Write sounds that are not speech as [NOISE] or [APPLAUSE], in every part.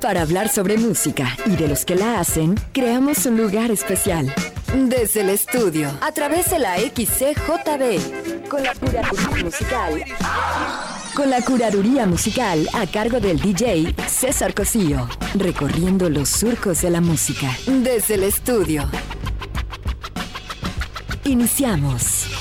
Para hablar sobre música y de los que la hacen, creamos un lugar especial. Desde el estudio, a través de la XCJB, con la curaduría musical. Con la curaduría musical a cargo del DJ César Cosío, recorriendo los surcos de la música. Desde el estudio. Iniciamos.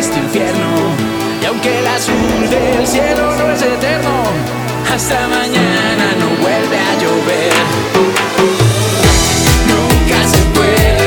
este infierno. Y aunque el azul del cielo no es eterno, hasta mañana no vuelve a llover. Nunca se puede.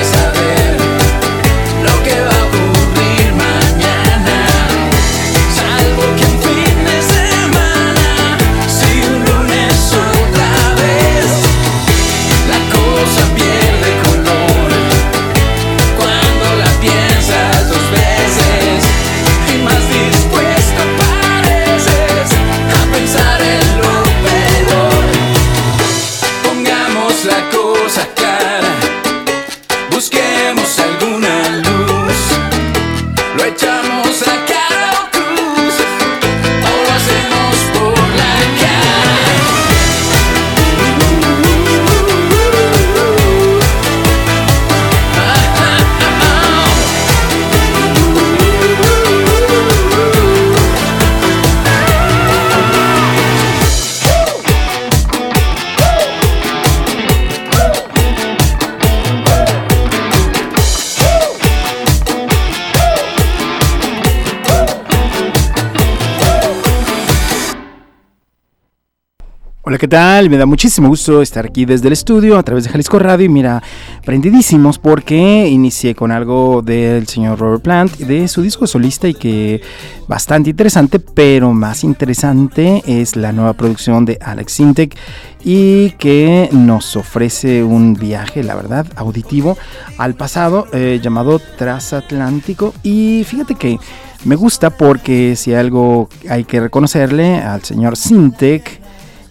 ¿Qué tal? Me da muchísimo gusto estar aquí desde el estudio a través de Jalisco Radio y mira, prendidísimos porque inicié con algo del señor Robert Plant, de su disco solista y que bastante interesante, pero más interesante es la nueva producción de Alex Sintek y que nos ofrece un viaje, la verdad, auditivo al pasado eh, llamado Transatlántico y fíjate que me gusta porque si algo hay que reconocerle al señor Sintek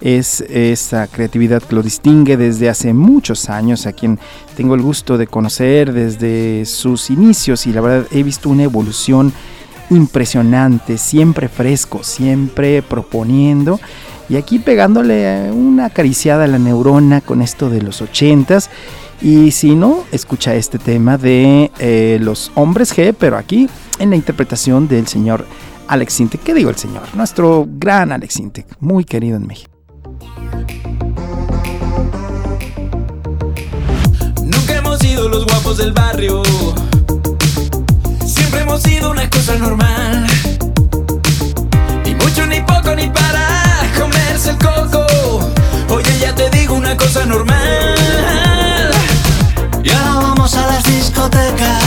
es esa creatividad que lo distingue desde hace muchos años, a quien tengo el gusto de conocer desde sus inicios y la verdad he visto una evolución impresionante, siempre fresco, siempre proponiendo y aquí pegándole una acariciada a la neurona con esto de los ochentas. Y si no, escucha este tema de eh, los hombres G, pero aquí en la interpretación del señor Alex Sintek. ¿Qué digo el señor? Nuestro gran Alex Sintek, muy querido en México. Nunca hemos sido los guapos del barrio. Siempre hemos sido una cosa normal. Ni mucho, ni poco, ni para comerse el coco. Oye, ya te digo una cosa normal. Ya vamos a las discotecas.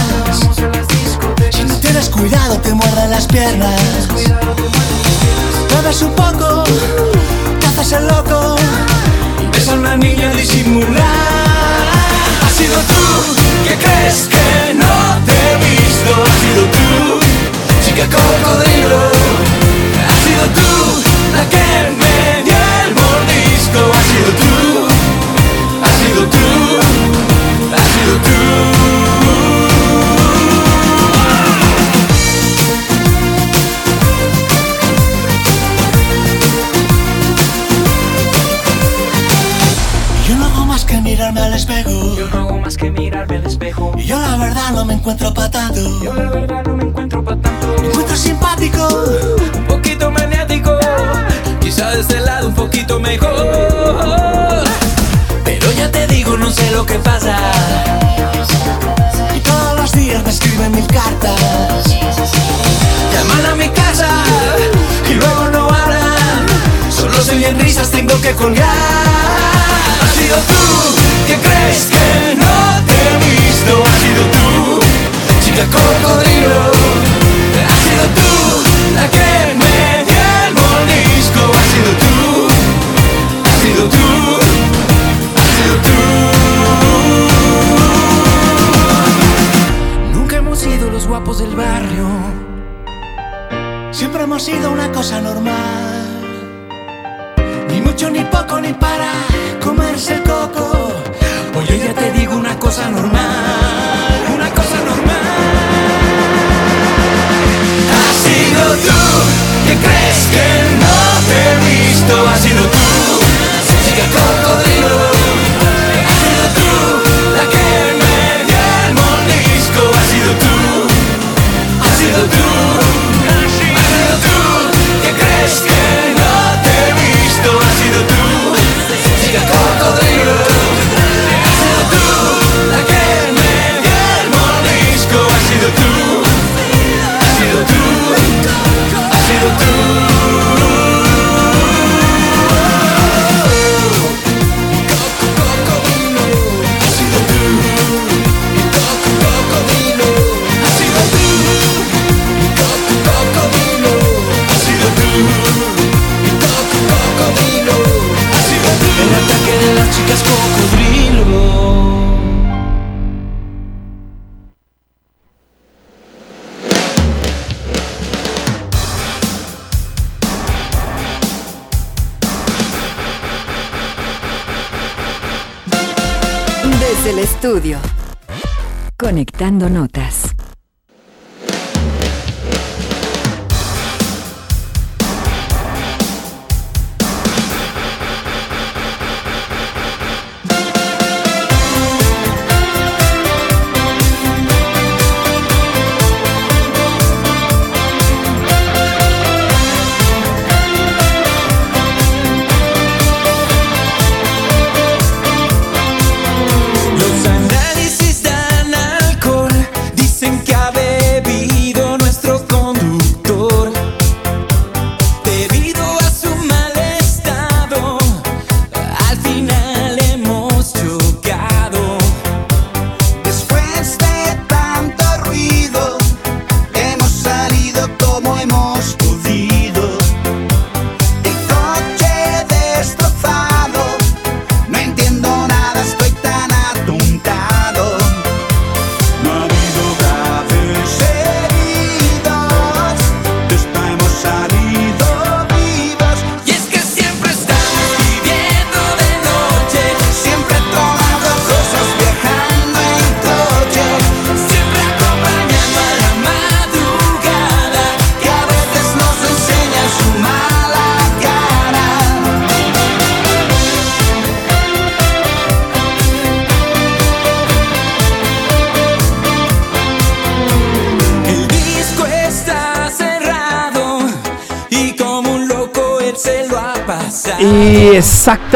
Si no tienes cuidado, te muerden las piernas. Bebes un poco, haces el loco. Ves a una niña disimular. Ha sido tú que crees que no te he visto. Ha sido tú, chica cocodrilo. Ha sido tú la que me dio el mordisco. Ha sido tú, ha sido tú, encuentro pa' tanto. Yo la verdad no me encuentro pa' tanto. Me encuentro simpático. Un poquito maniático. Quizá de este lado un poquito mejor. Pero ya te digo, no sé lo que pasa. Y todos los días me escriben mil cartas. Llaman a mi casa y luego no hablan. Solo se oyen risas, tengo que colgar. Ha sido tú que crees que no te he visto. Ha sido tú, chica cocodrilo. Ha sido tú la que me dio el mordisco. Ha sido tú, ha sido tú, ha sido tú. Nunca hemos sido los guapos del barrio. Siempre hemos sido una cosa normal. Ni mucho, ni poco, ni para comerse el coco. Oye, ya te digo una cosa normal. Sido tú que crees que no te he visto. Has sido tú, chica cocodrilo. Has sido tú la que me dio el mordisco. Has sido tú,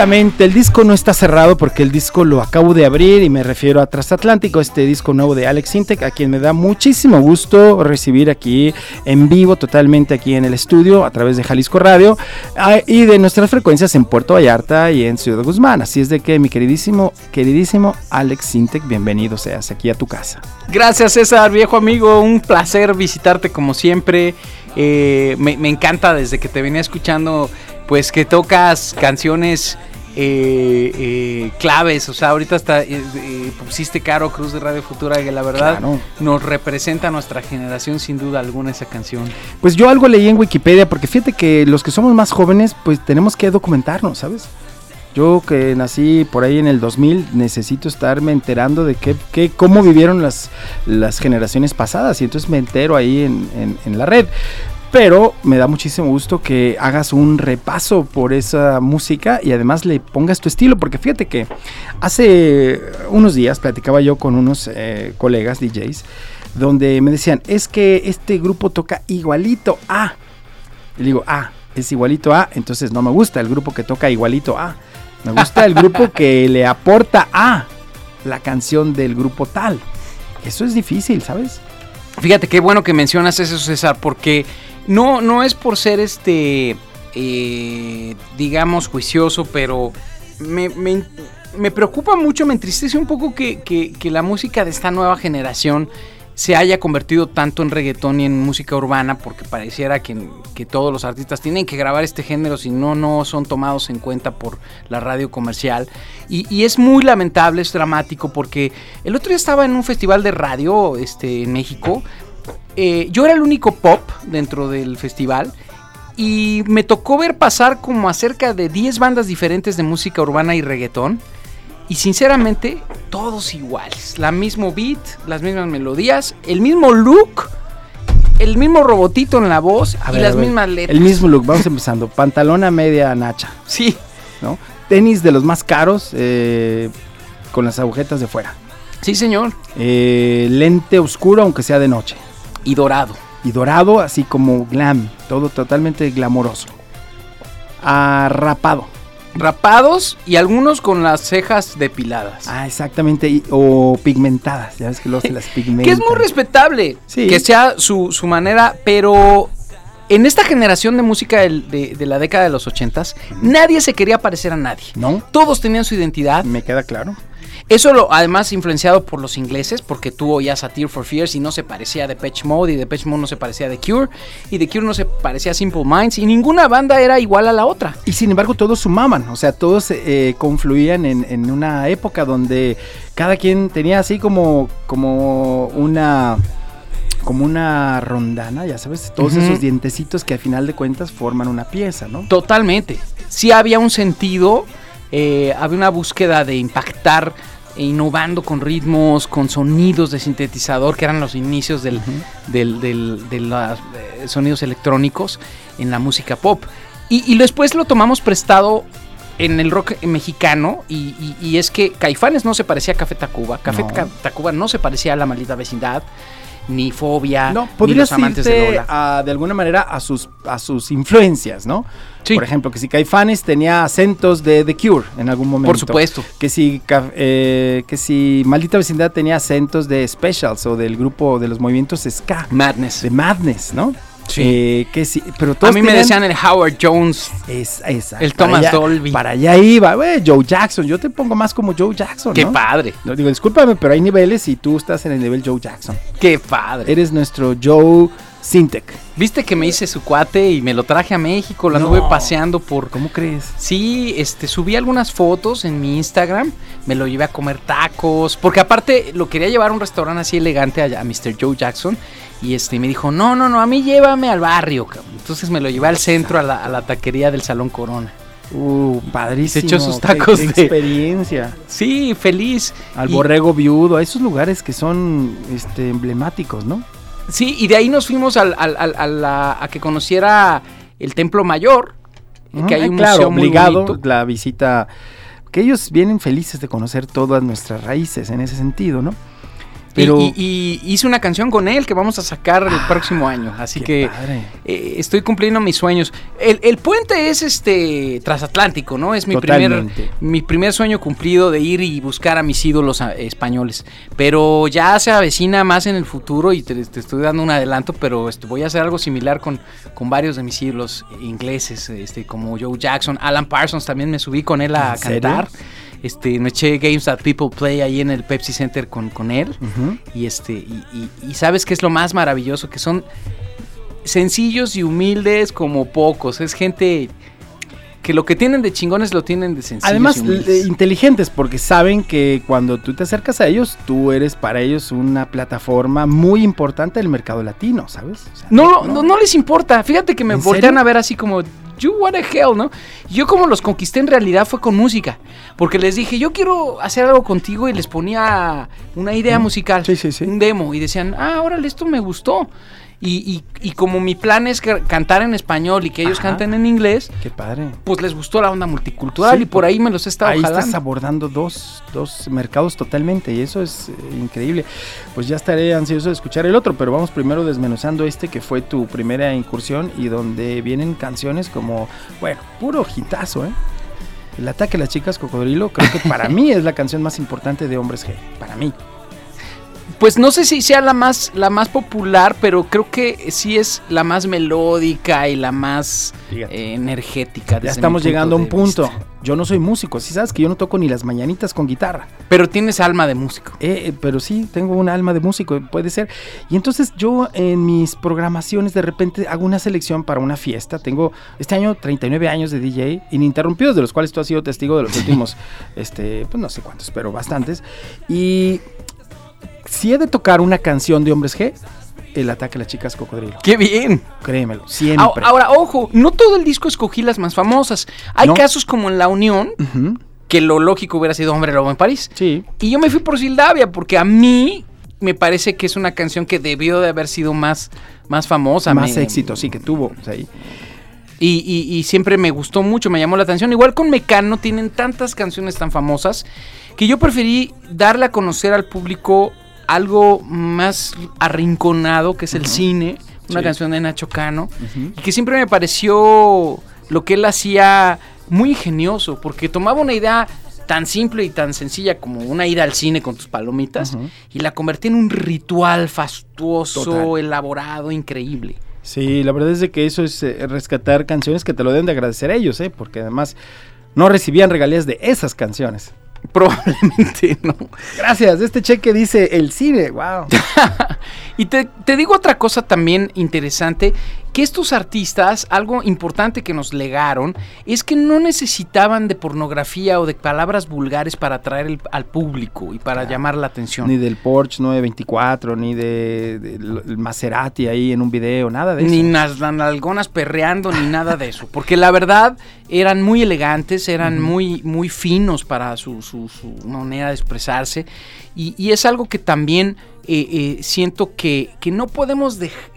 el disco no está cerrado porque el disco lo acabo de abrir y me refiero a Transatlántico, este disco nuevo de Alex Sintek, a quien me da muchísimo gusto recibir aquí en vivo, totalmente aquí en el estudio, a través de Jalisco Radio ah, y de nuestras frecuencias en Puerto Vallarta y en Ciudad Guzmán. Así es de que mi queridísimo, queridísimo Alex Sintek, bienvenido seas aquí a tu casa. Gracias César, viejo amigo, un placer visitarte como siempre. Eh, me encanta desde que te venía escuchando pues que tocas canciones eh, eh, claves, o sea, ahorita hasta eh, eh, pusiste Caro Cruz de Radio Futura, que la verdad Claro. nos representa a nuestra generación sin duda alguna esa canción. Pues yo algo leí en Wikipedia, porque fíjate que los que somos más jóvenes, pues tenemos que documentarnos, ¿sabes? Yo que nací por ahí en el 2000, necesito estarme enterando de qué, qué, cómo vivieron las, las generaciones pasadas, y entonces me entero ahí en, en- en la red. Pero me da muchísimo gusto que hagas un repaso por esa música y además le pongas tu estilo, porque fíjate que hace unos días platicaba yo con unos eh, colegas DJs donde me decían, es que este grupo toca igualito a. Y digo, ah, es igualito a, entonces no me gusta el grupo que toca igualito a. Me gusta el grupo que le aporta a la canción del grupo tal. Eso es difícil, ¿sabes? Fíjate qué bueno que mencionas eso, César, porque no, no es por ser este, eh, digamos, juicioso, pero me, me- preocupa mucho, me entristece un poco que, que- que la música de esta nueva generación se haya convertido tanto en reggaetón y en música urbana, porque pareciera que, que todos los artistas tienen que grabar este género, si no, no son tomados en cuenta por la radio comercial. Y, y es muy lamentable, es dramático, porque el otro día estaba en un festival de radio este, en México. Eh, yo era el único pop dentro del festival. Y me tocó ver pasar como a cerca de 10 bandas diferentes de música urbana y reggaetón. Y sinceramente, todos iguales. La mismo beat, las mismas melodías, el mismo look, el mismo robotito en la voz A y ver, las mismas letras. El mismo look, vamos empezando. Pantalón a media nacha, Sí, ¿no? Tenis de los más caros, eh, con las agujetas de fuera. sí, señor. Eh, lente oscuro, aunque sea de noche. Y dorado. Y dorado, así como glam, todo totalmente glamoroso. Arrapado. Rapados y algunos con las cejas depiladas. Ah, exactamente. y- o pigmentadas. Ya ves que luego se las pigmentan. [LAUGHS] Que es muy respetable Sí. que sea su, su manera, pero en esta generación de música del- de, de la década de los ochentas, nadie se quería parecer a nadie. ¿No? Todos tenían su identidad. Me queda claro. Eso lo, además influenciado por los ingleses, porque tú oías a Tear for Fears y no se parecía a Depeche Mode, y Depeche Mode no se parecía a The Cure, y The Cure no se parecía a Simple Minds, y ninguna banda era igual a la otra. Y sin embargo todos sumaban, o sea, todos eh, confluían en, en una época donde cada quien tenía así como, como una como una rondana, ya sabes, todos esos dientecitos que al final de cuentas forman una pieza, ¿no? Totalmente. Sí había un sentido, eh, había una búsqueda de impactar, innovando con ritmos, con sonidos de sintetizador, que eran los inicios del, del- del- de los eh, sonidos electrónicos en la música pop. Y, y después lo tomamos prestado en el rock mexicano, y, y- y es que Caifanes no se parecía a Café Tacuba, Café No. Tacuba no se parecía a La Maldita Vecindad, ni Fobia, No, ni Los Amantes de Lola. a, de alguna manera a sus, a sus influencias, ¿no? Sí. Por ejemplo, que si Caifanes tenía acentos de The Cure en algún momento. Por supuesto. Que si, eh, que si Maldita Vecindad tenía acentos de Specials o del grupo de los movimientos Ska. Madness. De Madness, ¿no? Sí. Eh, que sí, pero A mí me decían el Howard Jones. Es, esa, el Thomas allá- Dolby. Para allá iba, güey, Joe Jackson. Yo te pongo más como Joe Jackson, Qué ¿no? padre, No, digo, discúlpame, pero hay niveles y tú estás en el nivel Joe Jackson. qué padre. Eres nuestro Joe Sintek. Viste que me hice su cuate y me lo traje a México, lo No. anduve paseando por... ¿Cómo crees? Sí, este, subí algunas fotos en mi Instagram, me lo llevé a comer tacos, porque aparte lo quería llevar a un restaurante así elegante a, a Mr. Joe Jackson, y este me dijo, no, no, no, a mí llévame al barrio, cabrón. Entonces me lo llevé al centro, a la, a la taquería del Salón Corona. Uh, padrísimo. Se echó sus qué- tacos qué de- experiencia. Sí, feliz. Al Y- borrego viudo, a esos lugares que son este, emblemáticos, ¿no? Sí, y de ahí nos fuimos al- al- al- a, la- a que conociera el Templo Mayor, Ujú, que hay eh, un claro, museo muy obligado bonito. la visita, que ellos vienen felices de conocer todas nuestras raíces en ese sentido, ¿no? Pero- Y, y- y hice una canción con él que vamos a sacar el próximo año. Así que eh, estoy cumpliendo mis sueños. El, el puente es este transatlántico, ¿no? Es mi primer, mi primer sueño cumplido de ir y buscar a mis ídolos a- españoles. Pero ya se avecina más en el futuro y te, te estoy dando un adelanto, pero este, voy a hacer algo similar con, con varios de mis ídolos ingleses, este, como Joe Jackson, Alan Parsons, también me subí con él a ¿En serio? Este, me eché Games That People Play ahí en el Pepsi Center con, con él. Y este, y, y- y sabes que es lo más maravilloso, que son sencillos y humildes como pocos. Es gente que lo que tienen de chingones lo tienen de sencillos. Además, inteligentes, porque saben que cuando tú te acercas a ellos, tú eres para ellos una plataforma muy importante del mercado latino, ¿sabes? O sea, no, no, no les importa. Fíjate que me ¿En voltean serio? a ver así como, you what the hell, ¿no? Yo como los conquisté en realidad fue con música. Porque les dije, yo quiero hacer algo contigo y les ponía una idea musical. Sí, sí, sí. Un demo. Y decían, ah, órale, esto me gustó. Y, y- y como mi plan es que- cantar en español y que ellos Ajá. canten en inglés, Qué padre. pues les gustó la onda multicultural Sí, y por ahí me los he estado Ahí jalando. estás abordando dos, dos mercados totalmente y eso es eh, increíble. Pues ya estaré ansioso de escuchar el otro, pero vamos primero desmenuzando este que fue tu primera incursión y donde vienen canciones como, bueno, puro hitazo, ¿eh? El ataque a las chicas cocodrilo, creo que para [LAUGHS] mí es la canción más importante de Hombres G. Para mí. Pues no sé si sea la más, la más popular, pero creo que sí es la más melódica y la más eh, energética. Ya estamos llegando a un vista. punto. Yo no soy músico, si sabes que yo no toco ni las mañanitas con guitarra. Pero tienes alma de músico. Eh, eh, pero sí, tengo un alma de músico, puede ser. Y entonces yo en mis programaciones de repente hago una selección para una fiesta. Tengo este año 39 años de DJ ininterrumpidos, de los cuales tú has sido testigo de los [LAUGHS] últimos, este, pues no sé cuántos, pero bastantes. Y si he de tocar una canción de Hombres G, el ataque a las chicas cocodrilo. ¡Qué bien! Créemelo, siempre. Ahora, ojo, no todo el disco escogí las más famosas. Hay No. casos como en La Unión, que lo lógico hubiera sido Hombre Lobo en París. Sí. Y yo me fui por Sildavia, porque a mí me parece que es una canción que debió de haber sido más, más famosa. Más me- éxito, sí, que tuvo. o sea, ahí. Y, y- y siempre me gustó mucho, me llamó la atención. Igual con Mecano tienen tantas canciones tan famosas que yo preferí darle a conocer al público algo más arrinconado, que es el cine, una Sí. canción de Nacho Cano, y que siempre me pareció lo que él hacía muy ingenioso, porque tomaba una idea tan simple y tan sencilla como una ida al cine con tus palomitas y la convertía en un ritual fastuoso, Total. elaborado, increíble. Sí, la verdad es de que eso es eh, rescatar canciones que te lo deben de agradecer ellos, ¿eh? porque además no recibían regalías de esas canciones. [LAUGHS] Probablemente no. Gracias, este cheque dice el cine, wow. [LAUGHS] Y te, te digo otra cosa también interesante, que estos artistas, algo importante que nos legaron, es que no necesitaban de pornografía o de palabras vulgares para atraer el- al público y para llamar la atención. Ni del Porsche 924, ni de, del Maserati ahí en un video, nada de eso. Ni las nalgonas perreando, ni nada de eso. Porque la verdad eran muy elegantes, eran muy, muy finos para su, su- su manera de expresarse. Y, y es algo que también eh, eh, siento que, que no podemos dejar.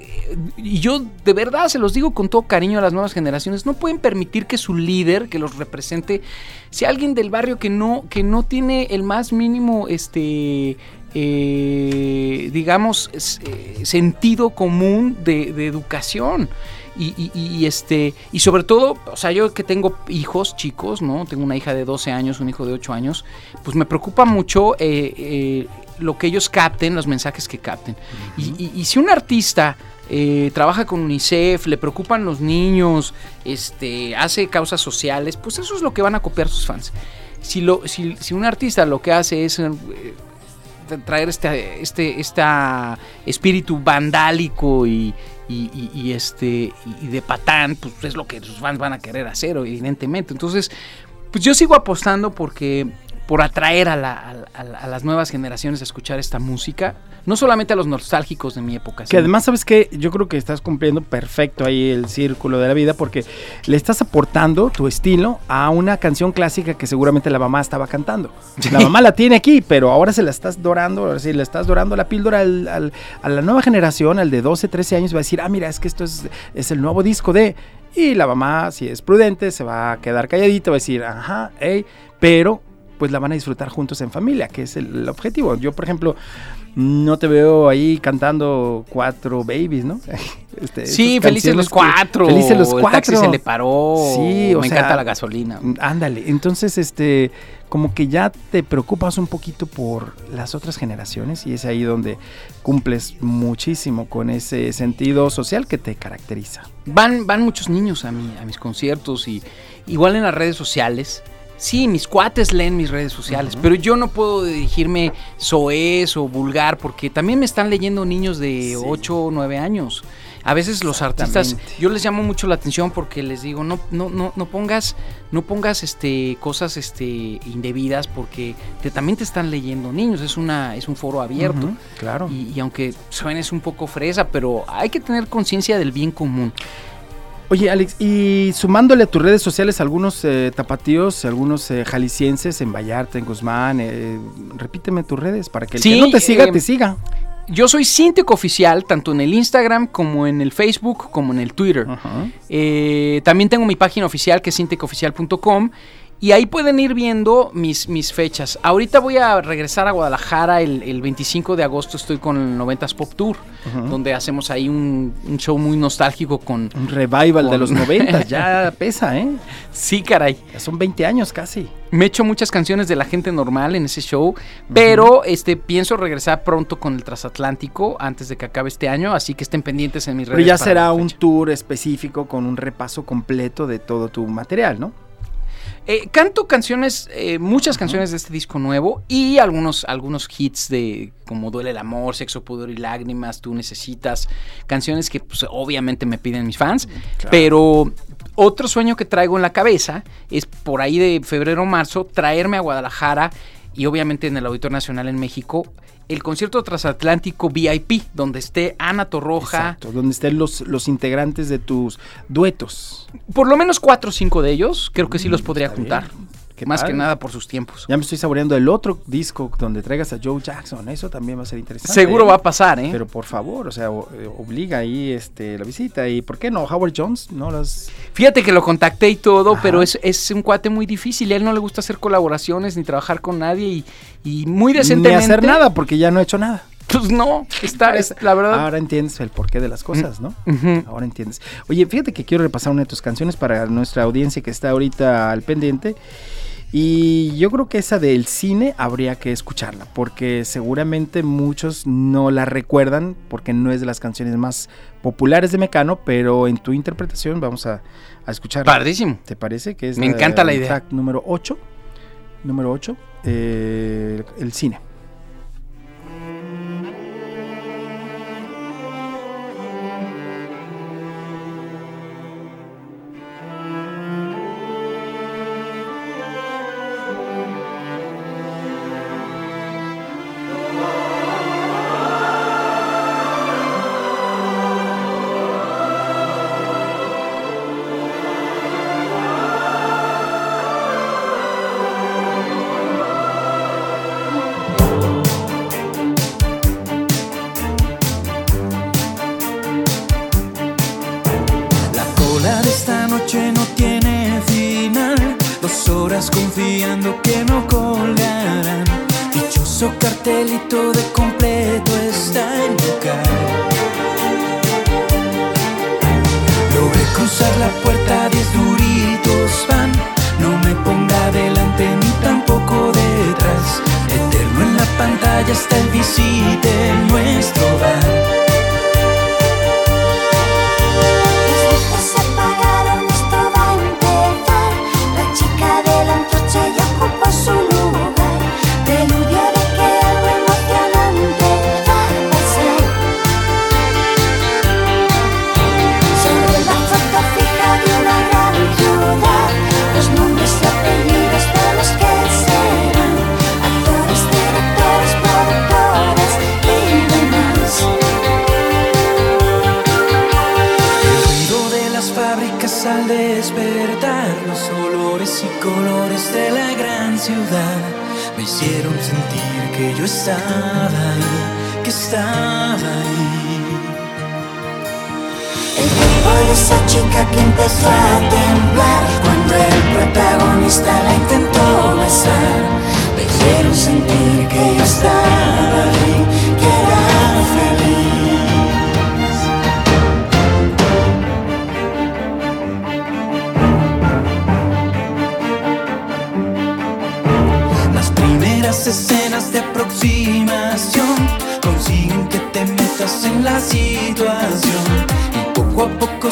Y yo de verdad se los digo con todo cariño a las nuevas generaciones. No pueden permitir que su líder, que los represente, sea alguien del barrio que no, que no tiene el más mínimo este eh, digamos, eh, sentido común de, educación. Y, y- este y sobre todo, o sea, yo que tengo hijos chicos, ¿no? Tengo una hija de 12 años, un hijo de 8 años, pues me preocupa mucho eh, lo que ellos capten, los mensajes que capten. Y si un artista eh, trabaja con UNICEF, le preocupan los niños, este, hace causas sociales, pues eso es lo que van a copiar sus fans. Si, lo, si, si un artista lo que hace es eh, traer este, este, espíritu vandálico y, y- y- y este y de patán, pues es lo que sus fans van a querer hacer, evidentemente. Entonces, pues yo sigo apostando porque por atraer a, la- a la- a las nuevas generaciones a escuchar esta música, no solamente a los nostálgicos de mi época. Que sino- además, ¿sabes qué? Yo creo que estás cumpliendo perfecto ahí el círculo de la vida porque le estás aportando tu estilo a una canción clásica que seguramente la mamá estaba cantando. La mamá la tiene aquí, pero ahora se la estás dorando, ahora sí, le estás dorando la píldora al- al- a la nueva generación, al de 12, 13 años, va a decir, ah, mira, es que esto es, es el nuevo disco de... Y la mamá, si es prudente, se va a quedar calladita, va a decir, ajá, hey, pero pues la van a disfrutar juntos en familia, que es el, el objetivo. Yo, por ejemplo, no te veo ahí cantando cuatro babies, ¿no? [LAUGHS] Este, Sí, felices los que- cuatro. Felices los El cuatro. taxi se le paró. Sí, o Me sea, encanta la gasolina. Ándale, entonces este como que ya te preocupas un poquito por las otras generaciones y es ahí donde cumples muchísimo con ese sentido social que te caracteriza. Van, van muchos niños a, mi, a mis conciertos y igual en las redes sociales. Sí, mis cuates leen mis redes sociales, pero yo no puedo dirigirme soez o vulgar porque también me están leyendo niños de 8 o 9 años. A veces los artistas, yo les llamo mucho la atención porque les digo, no, no, no, no pongas, no pongas este cosas este indebidas porque te- también te están leyendo niños, es una, es un foro abierto. Claro. Y, y aunque suenes un poco fresa, pero hay que tener conciencia del bien común. Oye, Alex, y sumándole a tus redes sociales algunos eh, tapatíos, algunos eh, jaliscienses en Vallarta, en Guzmán, eh, repíteme tus redes para que el Sí, que no te siga, te siga. Yo soy Sinteco Oficial, tanto en el Instagram como en el Facebook, como en el Twitter. Ajá. Eh, también tengo mi página oficial que es sintecoficial.com y ahí pueden ir viendo mis, mis fechas. Ahorita voy a regresar a Guadalajara el, el 25 de agosto, estoy con el 90s Pop Tour, donde hacemos ahí un, un show muy nostálgico con... Un revival de los [LAUGHS] 90, ya pesa, ¿eh? Sí, caray. Ya son 20 años casi. Me echo muchas canciones de la gente normal en ese show, pero este pienso regresar pronto con el transatlántico antes de que acabe este año, así que estén pendientes en mis redes. Pero ya será un tour específico con un repaso completo de todo tu material, ¿no? Eh, canto canciones, eh, muchas canciones de este disco nuevo y algunos, algunos hits de como Duele el amor, Sexo, Pudor y Lágrimas, Tú necesitas, canciones que pues, obviamente me piden mis fans, pero otro sueño que traigo en la cabeza es por ahí de febrero o marzo traerme a Guadalajara y obviamente en el Auditorio Nacional en México el concierto transatlántico VIP, donde esté Ana Torroja, Exacto, donde estén los, los integrantes de tus duetos. por lo menos cuatro o cinco de ellos, creo que sí los Mm, podría juntar. bien. Qué Más que nada por sus tiempos. Ya me estoy saboreando el otro disco donde traigas a Joe Jackson. Eso también va a ser interesante. Seguro ¿eh? va a pasar, ¿eh? Pero por favor, o sea, o- eh, obliga ahí este, la visita. ¿Y por qué no? Howard Jones, ¿no? Las... Fíjate que lo contacté y todo, Ajá. pero es, es un cuate muy difícil. A él no le gusta hacer colaboraciones ni trabajar con nadie y, y muy Ni decentemente. hacer nada, porque ya no he hecho nada. Pues no, está, es, la verdad. Ahora entiendes el porqué de las cosas, ¿no? Ujú. Ahora entiendes. Oye, fíjate que quiero repasar una de tus canciones para nuestra audiencia que está ahorita al pendiente. Y yo creo que esa del cine habría que escucharla, porque seguramente muchos no la recuerdan, porque no es de las canciones más populares de Mecano, pero en tu interpretación vamos a, a escucharla. Padrísimo. ¿Te parece? Que es Me encanta la idea. track número 8. Número 8, el cine. Cartelito de completo está en local. Logré cruzar la puerta, diez duritos van. No me ponga delante ni tampoco detrás. Eterno en la pantalla está el visite nuestro bar. Estaba ahí, que estaba ahí. El cuerpo de esa chica que empezó a temblar cuando el protagonista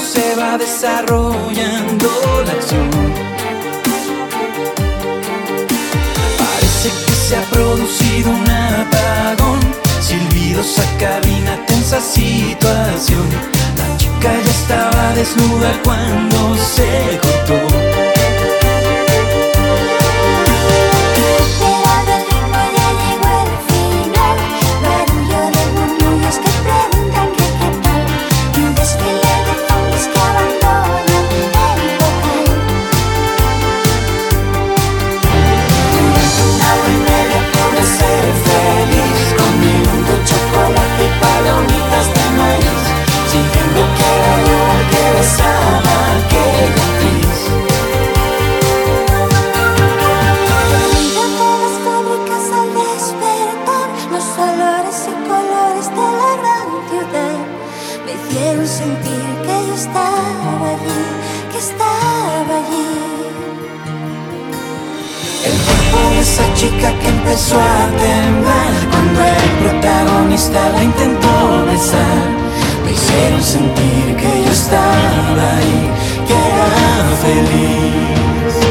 se va desarrollando la acción. Parece que se ha producido un apagón, silbidos a cabina, tensa situación. La chica ya estaba desnuda cuando se cortó. Protagonista la intentó besar. Me hicieron sentir que yo estaba ahí Que era feliz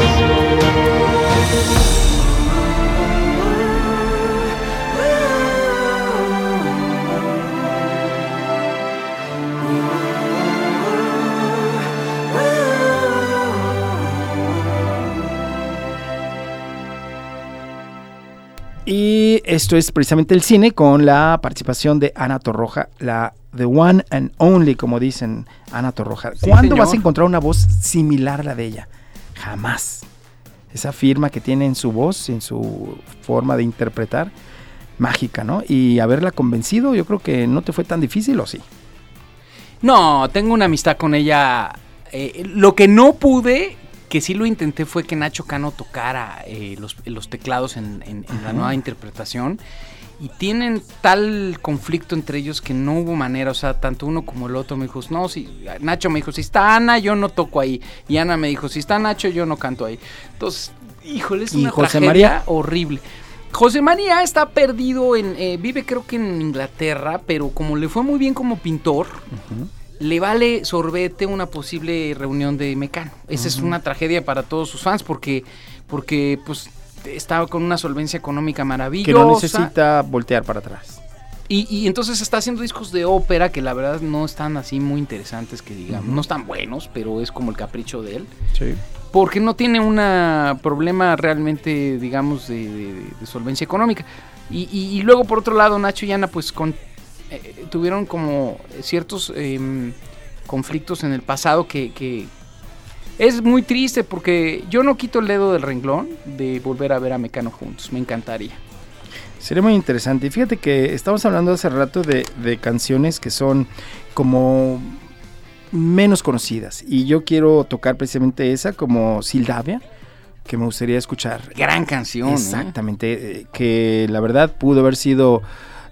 esto es precisamente el cine con la participación de Ana Torroja, la The One and Only, como dicen Ana Torroja. Sí, ¿Cuándo señor. vas a encontrar una voz similar a la de ella? Jamás. Esa firma que tiene en su voz, en su forma de interpretar, mágica, ¿no? Y haberla convencido, yo creo que no te fue tan difícil, ¿o sí? No, tengo una amistad con ella. Eh, lo que no pude, que sí lo intenté, fue que Nacho Cano tocara eh, los, los teclados en, en- en la nueva interpretación. Y tienen tal conflicto entre ellos que no hubo manera. O sea, tanto uno como el otro me dijo, no, si Nacho me dijo, si está Ana, yo no toco ahí. Y Ana me dijo, si está Nacho, yo no canto ahí. Entonces, híjole, es ¿Y una José tragedia María? horrible. José María está perdido en, eh, vive creo que en Inglaterra, pero como le fue muy bien como pintor, le vale sorbete una posible reunión de Mecano. Esa es una tragedia para todos sus fans porque, porque pues estaba con una solvencia económica Que maravillosa. no necesita voltear para atrás. Y, y entonces está haciendo discos de ópera que la verdad no están así muy interesantes, que digamos, no están buenos, pero es como el capricho de él. Sí. Porque no tiene un problema realmente, digamos, de, de- de solvencia económica. Y, y- y luego, por otro lado, Nacho y Ana, pues, con, eh, tuvieron como ciertos em, conflictos en el pasado que, que es muy triste porque yo no quito el dedo del renglón de volver a ver a Mecano juntos. Me encantaría. Sería muy interesante. Y fíjate que estamos hablando hace rato de, de canciones que son como menos conocidas. Y yo quiero tocar precisamente esa como Sildavia, que me gustaría escuchar. Gran canción. ¿eh? Exactamente, eh, que la verdad pudo haber sido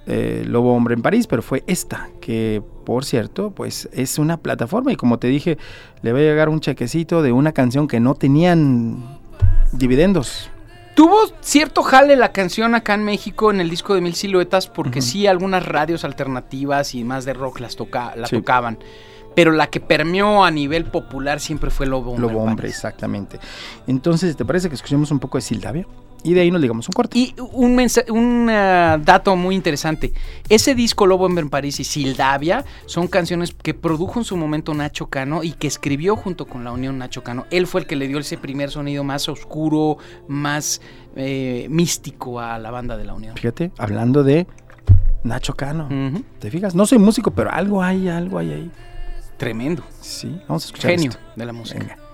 eh, Lobo Hombre en París, pero fue esta, que por cierto, pues es una plataforma y como te dije, le va a llegar un chequecito de una canción que no tenían dividendos. Tuvo cierto jale la canción acá en México en el disco de Mil Siluetas porque sí algunas radios alternativas y más de rock las toca, la Sí. tocaban. Pero la que permeó a nivel popular siempre fue Lobo Hombre. Lobo Hombre, exactamente. Entonces, ¿te parece que escuchemos un poco de Sildavia? Y de ahí nos digamos un corte. Y un, un ah, dato muy interesante. Ese disco Lobo en París y Sildavia son canciones que produjo en su momento Nacho Cano y que escribió junto con la Unión Nacho Cano. Él fue el que le dio ese primer sonido más oscuro, más eh, místico a la banda de la Unión. Fíjate, hablando de Nacho Cano. ¿Te fijas? No soy músico, pero algo hay, algo hay ahí. Tremendo. Sí, vamos a escuchar Genio esto. de la música. Venga.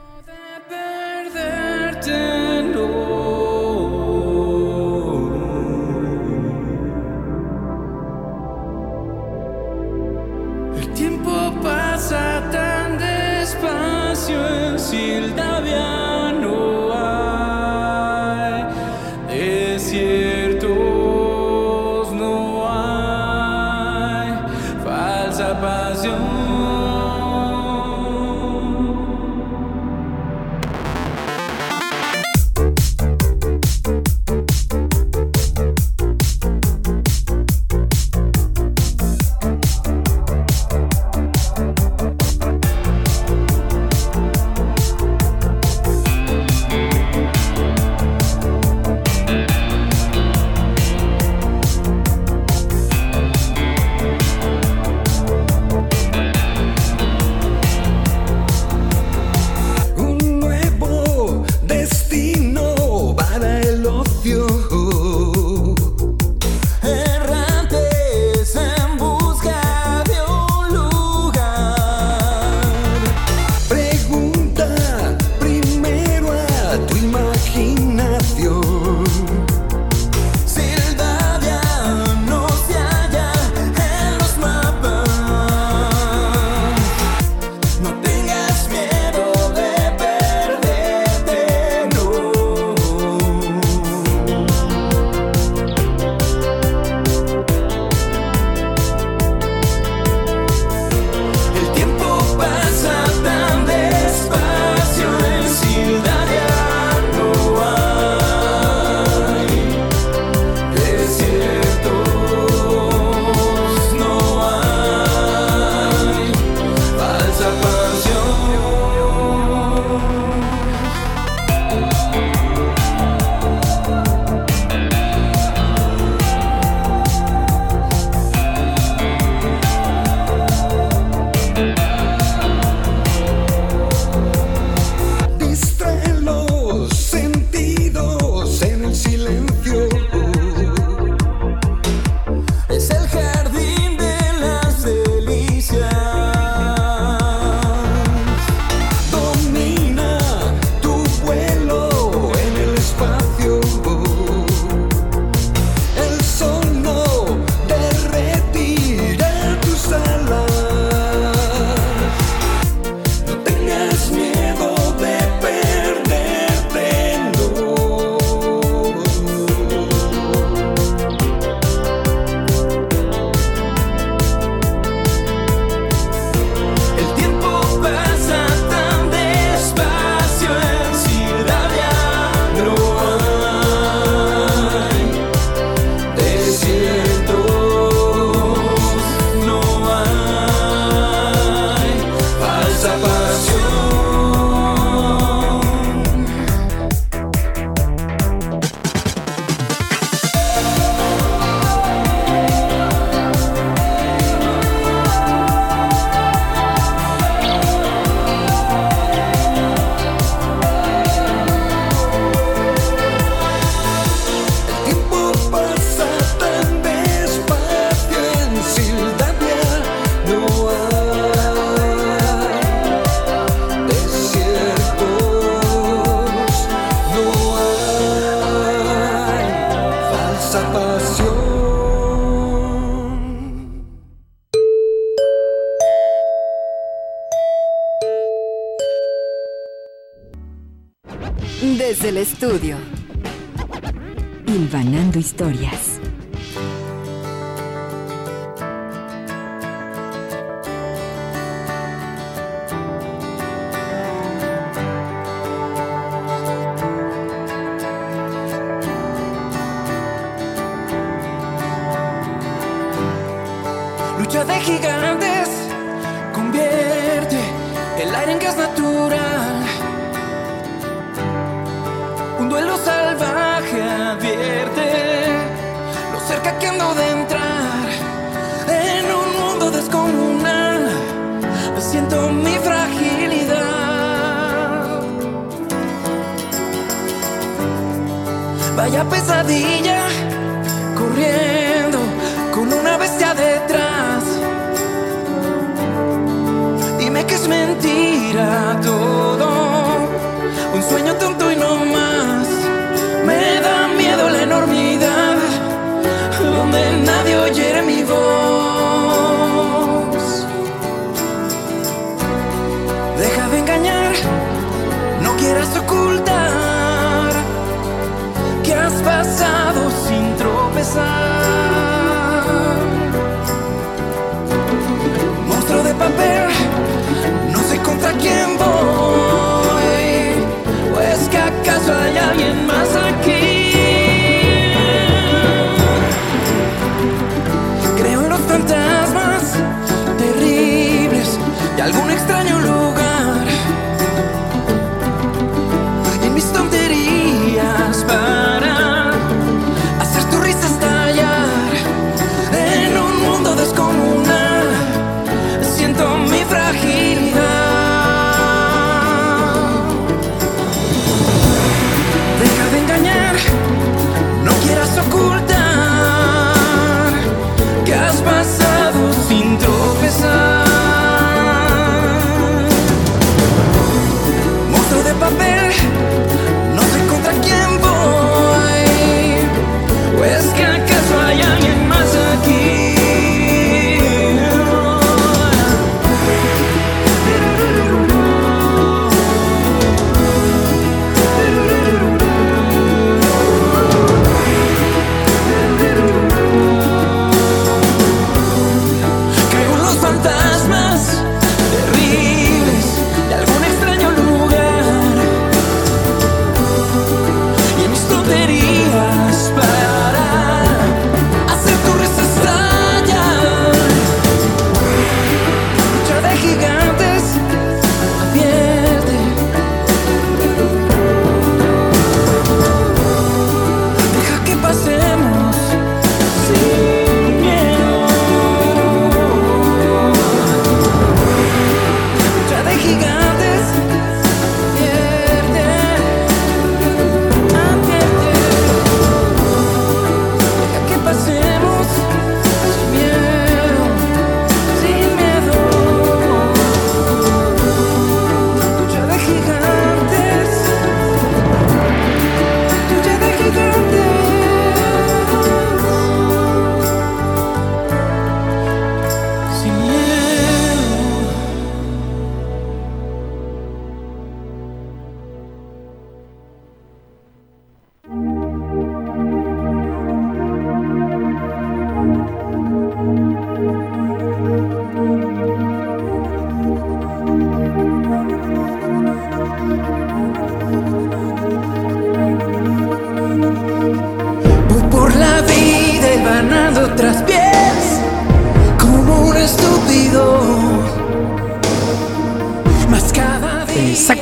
Vaya pesadilla corriendo con una bestia detrás. Dime que es mentira todo,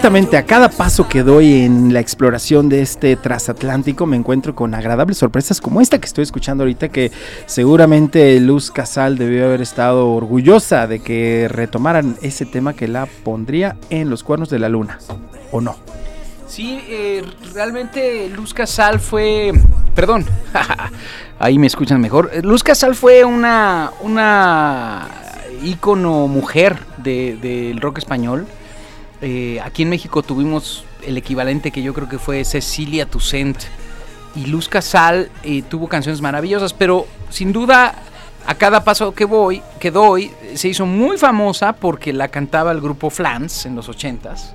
a cada paso que doy en la exploración de este transatlántico me encuentro con agradables sorpresas como esta que estoy escuchando ahorita que seguramente Luz Casal debió haber estado orgullosa de que retomaran ese tema que la pondría en los cuernos de la luna, ¿o no? Sí, eh, realmente Luz Casal fue. Perdón, [LAUGHS] ahí me escuchan mejor. Luz Casal fue una. una ícono mujer de- del rock español. Eh, aquí en México tuvimos el equivalente que yo creo que fue Cecilia Toussaint. Y Luz Casal eh, tuvo canciones maravillosas, pero sin duda a cada paso que voy, que doy, se hizo muy famosa porque la cantaba el grupo Flans en los ochentas.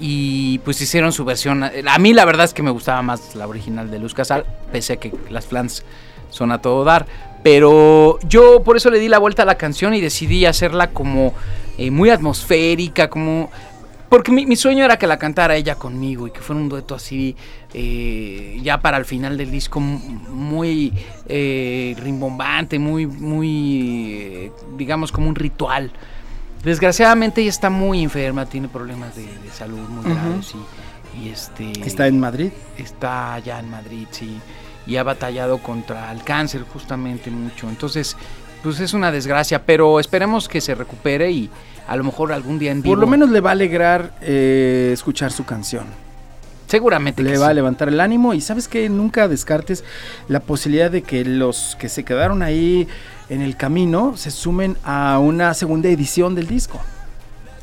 y pues hicieron su versión. A mí la verdad es que me gustaba más la original de Luz Casal, pese a que las flans son a todo dar. Pero yo por eso le di la vuelta a la canción y decidí hacerla como eh, muy atmosférica, como... Porque mi, mi sueño era que la cantara ella conmigo y que fuera un dueto así, eh, ya para el final del disco, muy eh, rimbombante, muy, muy, eh, digamos, como un ritual. Desgraciadamente ella está muy enferma, tiene problemas de, de salud muy graves y, y, este Está en Madrid. está allá en Madrid, sí, y ha batallado contra el cáncer justamente mucho. Entonces, pues es una desgracia, pero esperemos que se recupere y a lo mejor algún día en vivo. Por lo menos le va a alegrar eh, escuchar su canción. seguramente Le que va a levantar el ánimo y sabes que nunca descartes la posibilidad de que los que se quedaron ahí en el camino se sumen a una segunda edición del disco.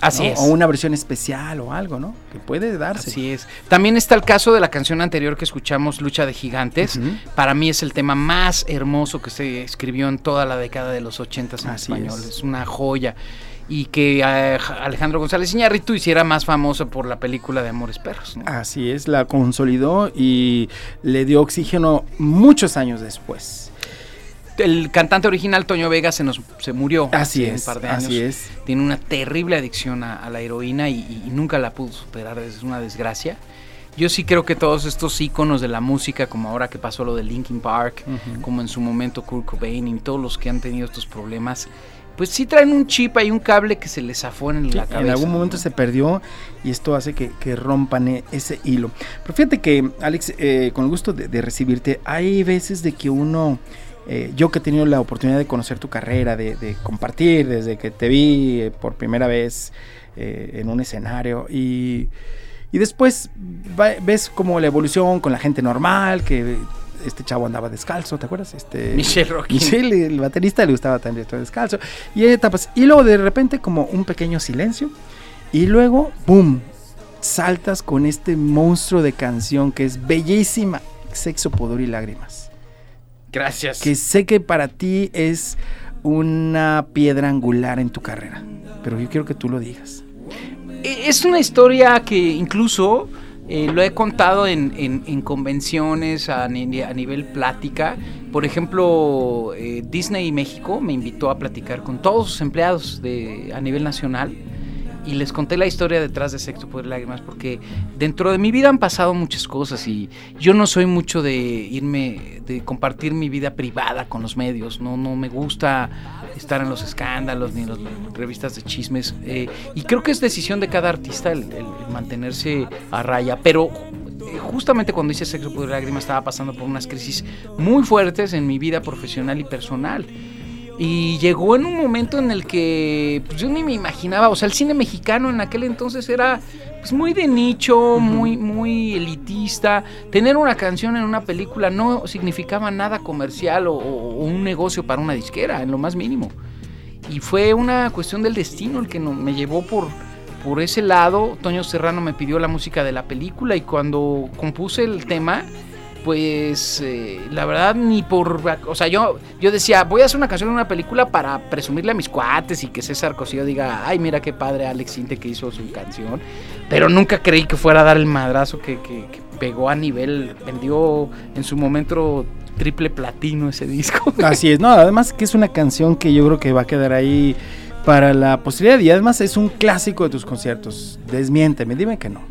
Así ¿no? es. O una versión especial o algo, ¿no? Que puede darse. Así es. También está el caso de la canción anterior que escuchamos, Lucha de Gigantes. Para mí es el tema más hermoso que se escribió en toda la década de los 80 en Así español. es. Es. una joya. Y que eh, Alejandro González Iñárritu hiciera más famoso por la película de Amores Perros. ¿no? Así es, la consolidó y le dio oxígeno muchos años después. El cantante original, Toño Vega, se nos se murió Así hace es, un par de años. así es. Tiene una terrible adicción a, a la heroína y, y nunca la pudo superar. Es una desgracia. Yo sí creo que todos estos íconos de la música, como ahora que pasó lo de Linkin Park, como en su momento Kurt Cobain y todos los que han tenido estos problemas, pues sí traen un chip y un cable que se les zafó en Sí, la cabeza. en algún momento ¿no? se perdió y esto hace que, que rompan e- ese hilo. Pero fíjate que, Alex, eh, con el gusto de, de recibirte, hay veces de que uno, eh, yo que he tenido la oportunidad de conocer tu carrera, de, de compartir desde que te vi eh, por primera vez eh, en un escenario y, y después va- ves como la evolución con la gente normal, que este chavo andaba descalzo, ¿te acuerdas? Este, Michelle Rocking. Michelle, el baterista, le gustaba también estar descalzo. Y hay etapas. Y luego de repente como un pequeño silencio. Y luego, ¡boom! Saltas con este monstruo de canción que es bellísima. Sexo, pudor y lágrimas. Gracias. Que sé que para ti es una piedra angular en tu carrera. Pero yo quiero que tú lo digas. Eh, Es una historia que incluso eh, lo he contado en, en- en convenciones a, ni- a nivel plática. Por ejemplo, eh, Disney México me invitó a platicar con todos sus empleados de, a nivel nacional y les conté la historia detrás de Sexo, Poder Lágrimas porque dentro de mi vida han pasado muchas cosas y yo no soy mucho de irme, de compartir mi vida privada con los medios, no, no me gusta estar en los escándalos ni en las revistas de chismes eh, y creo que es decisión de cada artista el, el- el mantenerse a raya, pero eh, justamente cuando hice Sexo, Poder Lágrimas estaba pasando por unas crisis muy fuertes en mi vida profesional y personal. Y llegó en un momento en el que pues, yo ni me imaginaba, o sea, el cine mexicano en aquel entonces era pues, muy de nicho, muy, muy elitista. Tener una canción en una película no significaba nada comercial o, o un negocio para una disquera, en lo más mínimo. Y fue una cuestión del destino el que no- me llevó por, por ese lado. Toño Serrano me pidió la música de la película y cuando compuse el tema, pues eh, la verdad ni por... O sea, yo, yo decía, voy a hacer una canción en una película para presumirle a mis cuates y que César Cosío diga, ay, mira qué padre Alex Sinte que hizo su canción. Pero nunca creí que fuera a dar el madrazo que, que- que pegó a nivel, vendió en su momento triple platino ese disco. [LAUGHS] Así es, no, además que es una canción que yo creo que va a quedar ahí para la posteridad y además es un clásico de tus conciertos. Desmiénteme, dime que no.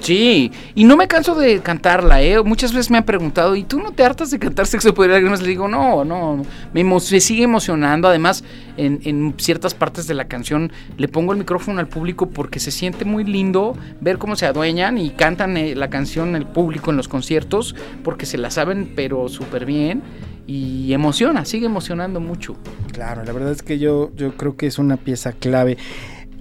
Sí, y no me canso de cantarla, ¿eh? Muchas veces me han preguntado, ¿y tú no te hartas de cantar Sexo, Poder y Lágrimas? Le digo, no, no, me, me sigue emocionando. Además, en, en ciertas partes de la canción le pongo el micrófono al público porque se siente muy lindo ver cómo se adueñan y cantan eh, la canción el público en los conciertos porque se la saben, pero súper bien. Y emociona, sigue emocionando mucho. Claro, la verdad es que yo, yo creo que es una pieza clave.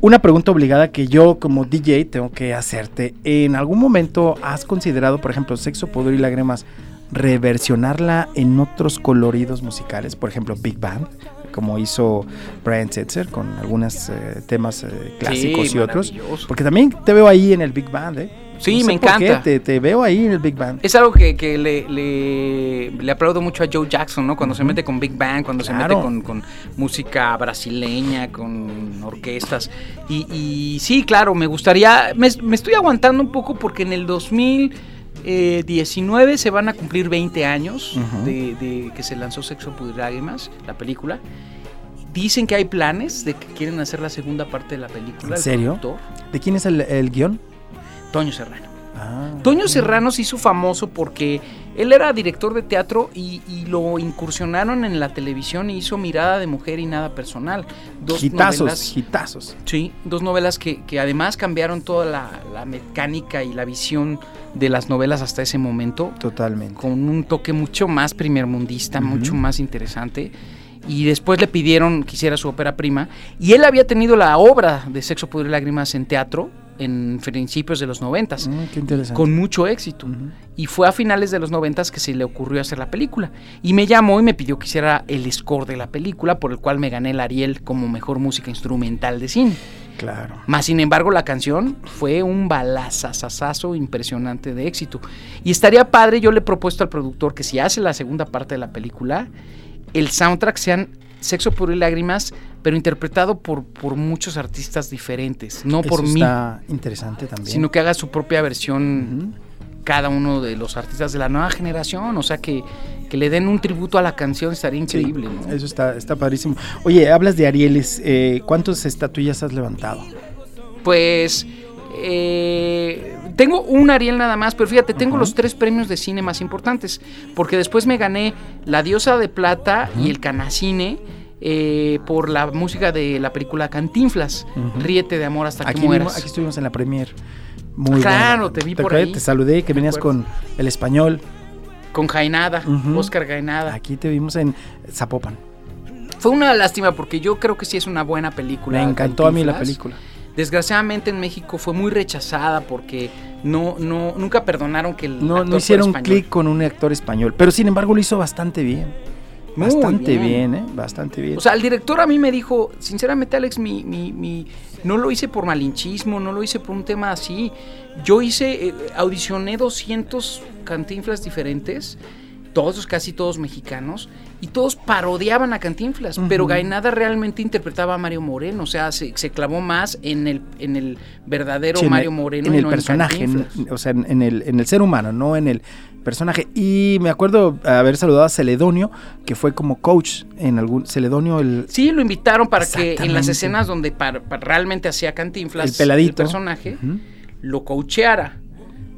Una pregunta obligada que yo como DJ tengo que hacerte. ¿En algún momento has considerado, por ejemplo, Sexo, Poder y Lágrimas, reversionarla en otros coloridos musicales? Por ejemplo, Big Band, como hizo Brian Setzer con algunos eh, temas eh, clásicos Sí, y otros. Porque también te veo ahí en el Big Band, ¿eh? Sí, No me encanta. Te, te veo ahí en el Big Band. Es algo que, que le, le, le aplaudo mucho a Joe Jackson, ¿no? Cuando se mete con Big Bang, cuando se mete con, con música brasileña, con orquestas. Y, y sí, claro, me gustaría. Me, me estoy aguantando un poco porque en el 2019 se van a cumplir 20 años de, de que se lanzó Sexo, Lágrimas, la película. Dicen que hay planes de que quieren hacer la segunda parte de la película. ¿En serio? productor, ¿De quién es el, el guion? Toño Serrano. Ah, Toño Serrano se hizo famoso porque él era director de teatro y, y lo incursionaron en la televisión y hizo Mirada de Mujer y Nada Personal. Dos hitazos, novelas, hitazos. sí, dos novelas que, que además cambiaron toda la, la mecánica y la visión de las novelas hasta ese momento, Totalmente. con un toque mucho más primermundista, mucho más interesante. Y después le pidieron que hiciera su ópera prima. Y él había tenido la obra de Sexo, Poder y Lágrimas en teatro en principios de los noventas Mm, qué interesante. con mucho éxito. Y fue a finales de los noventas que se le ocurrió hacer la película. Y me llamó y me pidió que hiciera el score de la película, por el cual me gané el Ariel como mejor música instrumental de cine. Claro. Más sin embargo, la canción fue un balazazazazo impresionante de éxito. Y estaría padre, yo le he propuesto al productor que si hace la segunda parte de la película, el soundtrack sean Sexo, Puro y Lágrimas, pero interpretado por, por muchos artistas diferentes. No por Eso mí, Está interesante también. sino que haga su propia versión cada uno de los artistas de la nueva generación, o sea que, que le den un tributo a la canción estaría Sí, increíble. ¿no? Eso está, está padrísimo. Oye, hablas de Arieles. Eh, ¿Cuántas estatuillas has levantado? Pues eh, tengo un Ariel nada más, pero fíjate, tengo los tres premios de cine más importantes, porque después me gané La Diosa de Plata y el Canacine. Eh, por la música de la película Cantinflas, Ujú. Ríete de amor hasta Aquí, que mueras. aquí estuvimos en la premier. Muy Claro, buena. te vi por acuerdas? ahí. Te saludé, que ¿Me venías con el español. Con Jainada, Ujú. Oscar Jainada. Aquí te vimos en Zapopan. Fue una lástima porque yo creo que sí es una buena película. Me encantó a mí la película. Desgraciadamente en México fue muy rechazada porque no, no, nunca perdonaron que el No, actor no hicieron clic con un actor español, pero sin embargo lo hizo bastante bien. Bastante bien. bien. ¿eh? Bastante bien. O sea, el director a mí me dijo, sinceramente Alex, mi, mi, mi- no lo hice por malinchismo, no lo hice por un tema así. Yo hice, eh, audicioné 200 cantinflas diferentes, todos, casi todos mexicanos, y todos parodiaban a Cantinflas, pero Ujú. Gainada realmente interpretaba a Mario Moreno, o sea, se, se clavó más en el, en el verdadero Sí, Mario Moreno en y el personaje, en o sea, en el, en el ser humano, no en el personaje. Y me acuerdo haber saludado a Celedonio, que fue como coach en algún Celedonio el Sí, lo invitaron para que en las escenas donde par- par- realmente hacía Cantinflas el peladito personaje Ujú. lo coacheara.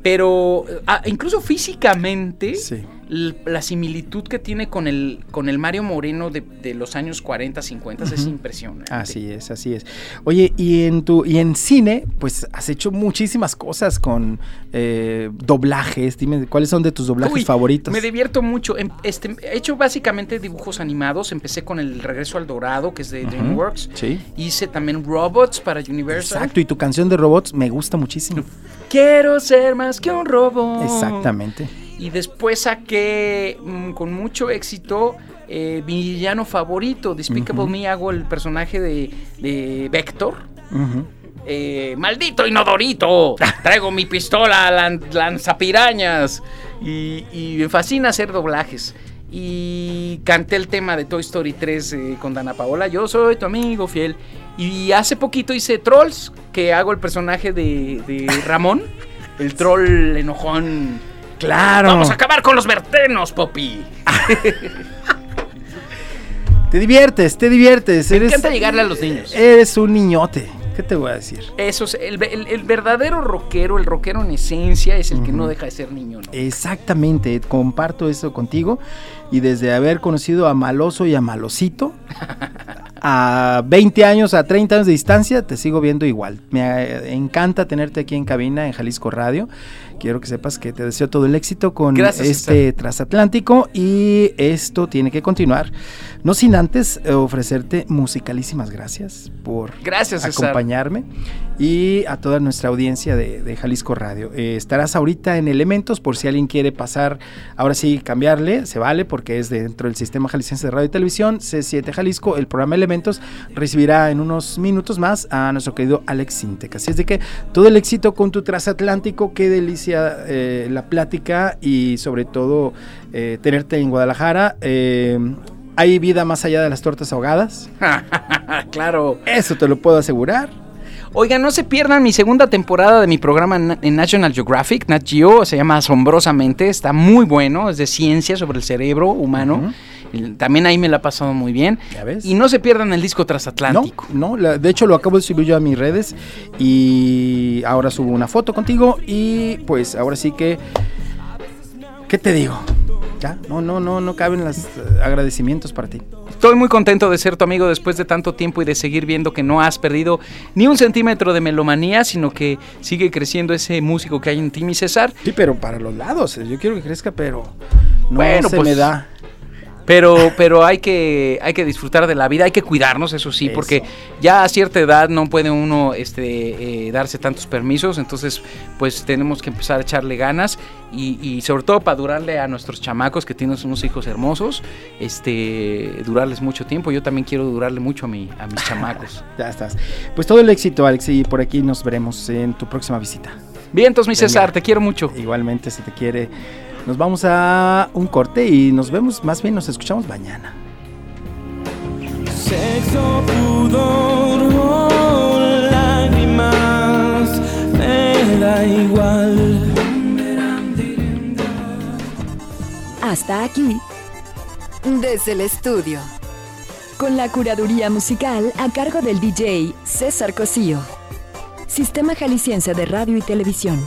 Pero ah, incluso físicamente Sí. La similitud que tiene con el, con el Mario Moreno de, de los años 40, 50 es impresionante. Así es, así es. Oye, y en tu y en cine, pues has hecho muchísimas cosas con eh, doblajes. Dime, ¿cuáles son de tus doblajes Uy, favoritos? Me divierto mucho. Em- Este, he hecho básicamente dibujos animados. Empecé con el Regreso al Dorado, que es de. DreamWorks. Sí. Hice también Robots para Universal. Exacto, y tu canción de robots me gusta muchísimo. Quiero ser más que un robot. Exactamente. Y después saqué mm, con mucho éxito eh, mi villano favorito, Despicable. Me, hago el personaje de, de Vector. Eh, ¡Maldito inodorito! [LAUGHS] Traigo mi pistola lan- lanzapirañas. Y, y me fascina hacer doblajes. Y canté el tema de Toy Story 3 eh, con Dana Paola. Yo soy tu amigo fiel. Y hace poquito hice Trolls, que hago el personaje de, de [LAUGHS] Ramón. El troll enojón. Claro. Vamos a acabar con los vertenos, Poppy. [LAUGHS] Te diviertes, te diviertes. Me eres, encanta llegarle a los niños. Eres un niñote. ¿Qué te voy a decir? Eso es, el, el- el verdadero rockero, el rockero en esencia, es el que no deja de ser niño, ¿no? Exactamente, comparto eso contigo. Y desde haber conocido a Maloso y a Malosito, [LAUGHS] a 20 años, a 30 años de distancia, te sigo viendo igual. Me eh, encanta tenerte aquí en cabina en Jalisco Radio. Quiero que sepas que te deseo todo el éxito con Gracias, este transatlántico y esto tiene que continuar. No sin antes eh, ofrecerte musicalísimas gracias por Gracias, César. Y a toda nuestra audiencia de, de Jalisco Radio. Eh, estarás ahorita en Elementos por si alguien quiere pasar, ahora sí cambiarle, se vale porque es dentro del sistema jalisciense de radio y televisión, C7 Jalisco, el programa Elementos recibirá en unos minutos más a nuestro querido Alex Sintec. Así es de que todo el éxito con tu transatlántico, qué delicia eh, la plática y sobre todo eh, tenerte en Guadalajara. Hay vida más allá de las tortas ahogadas, [LAUGHS] claro. eso te lo puedo asegurar. Oigan, no se pierdan mi segunda temporada de mi programa en National Geographic, Nat Geo, se llama Asombrosamente, está muy bueno, es de ciencia sobre el cerebro humano. También ahí me la he pasado muy bien. ¿Ya ves? Y no se pierdan el disco transatlántico. No, no, la- de hecho lo acabo de subir yo a mis redes y ahora subo una foto contigo y pues ahora sí que, ¿qué te digo? Ya, no, no, no, no caben los eh, agradecimientos para ti. Estoy muy contento de ser tu amigo después de tanto tiempo y de seguir viendo que no has perdido ni un centímetro de melomanía, sino que sigue creciendo ese músico que hay en ti, mi César. Sí, pero para los lados, eh, yo quiero que crezca, pero no Bueno, se pues, me da. Pero, pero hay que, hay que disfrutar de la vida, hay que cuidarnos, eso sí, Eso. porque ya a cierta edad no puede uno este, eh, darse tantos permisos, entonces pues tenemos que empezar a echarle ganas y, y sobre todo para durarle a nuestros chamacos que tienen unos hijos hermosos, este, durarles mucho tiempo. Yo también quiero durarle mucho a, mi, a mis chamacos. [LAUGHS] Ya estás. Pues todo el éxito, Alex, y por aquí nos veremos en tu próxima visita. Bien, entonces mi. César, te quiero mucho. Igualmente, si te quiere, nos vamos a un corte y nos vemos, más bien nos escuchamos mañana. Sexo, pudor o lágrimas, me da igual. Hasta aquí, desde el estudio, con la curaduría musical a cargo del DJ César Cosío. Sistema Jalisciense de Radio y Televisión.